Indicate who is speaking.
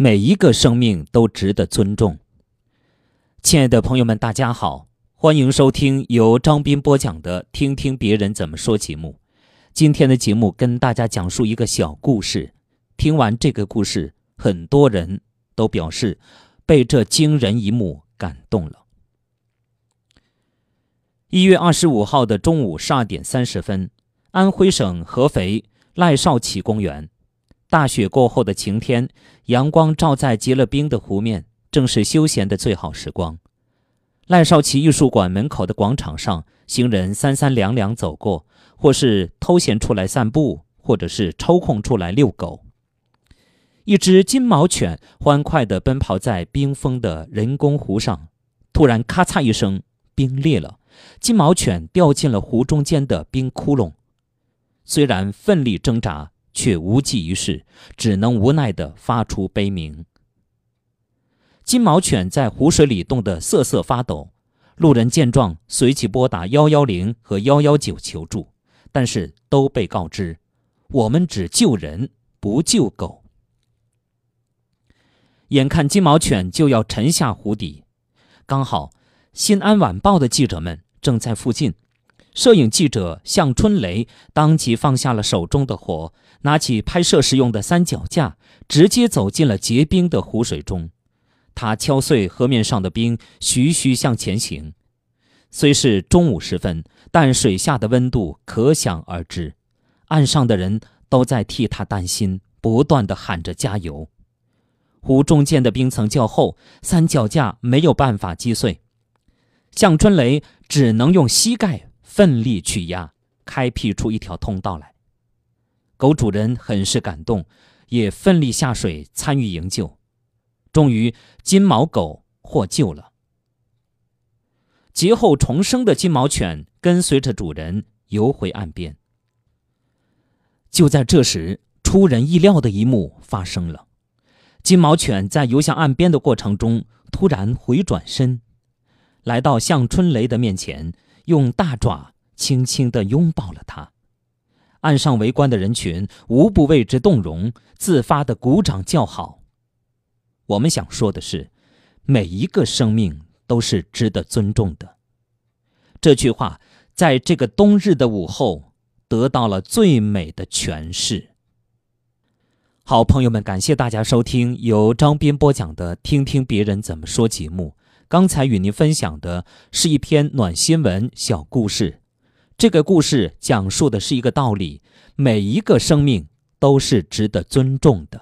Speaker 1: 每一个生命都值得尊重。亲爱的朋友们，大家好，欢迎收听由张斌播讲的《听听别人怎么说》节目。今天的节目跟大家讲述一个小故事。听完这个故事，很多人都表示被这惊人一幕感动了。一月二十五号的中午十二点三十分，安徽省合肥赖少奇公园。大雪过后的晴天，阳光照在结了冰的湖面，正是休闲的最好时光。赖少奇艺术馆门口的广场上，行人三三两两走过，或是偷闲出来散步，或者是抽空出来遛狗。一只金毛犬欢快地奔跑在冰封的人工湖上，突然咔嚓一声，冰裂了，金毛犬掉进了湖中间的冰窟窿。虽然奋力挣扎。却无济于事，只能无奈地发出悲鸣。金毛犬在湖水里冻得瑟瑟发抖，路人见状随即拨打幺幺零和幺幺九求助，但是都被告知：“我们只救人，不救狗。”眼看金毛犬就要沉下湖底，刚好《新安晚报》的记者们正在附近。摄影记者向春雷当即放下了手中的活，拿起拍摄时用的三脚架，直接走进了结冰的湖水中。他敲碎河面上的冰，徐徐向前行。虽是中午时分，但水下的温度可想而知。岸上的人都在替他担心，不断的喊着加油。湖中间的冰层较厚，三脚架没有办法击碎，向春雷只能用膝盖。奋力去压，开辟出一条通道来。狗主人很是感动，也奋力下水参与营救。终于，金毛狗获救了。劫后重生的金毛犬跟随着主人游回岸边。就在这时，出人意料的一幕发生了：金毛犬在游向岸边的过程中，突然回转身，来到向春雷的面前。用大爪轻轻地拥抱了他，岸上围观的人群无不为之动容，自发的鼓掌叫好。我们想说的是，每一个生命都是值得尊重的。这句话在这个冬日的午后得到了最美的诠释。好朋友们，感谢大家收听由张斌播讲的《听听别人怎么说》节目。刚才与您分享的是一篇暖新闻小故事，这个故事讲述的是一个道理：每一个生命都是值得尊重的。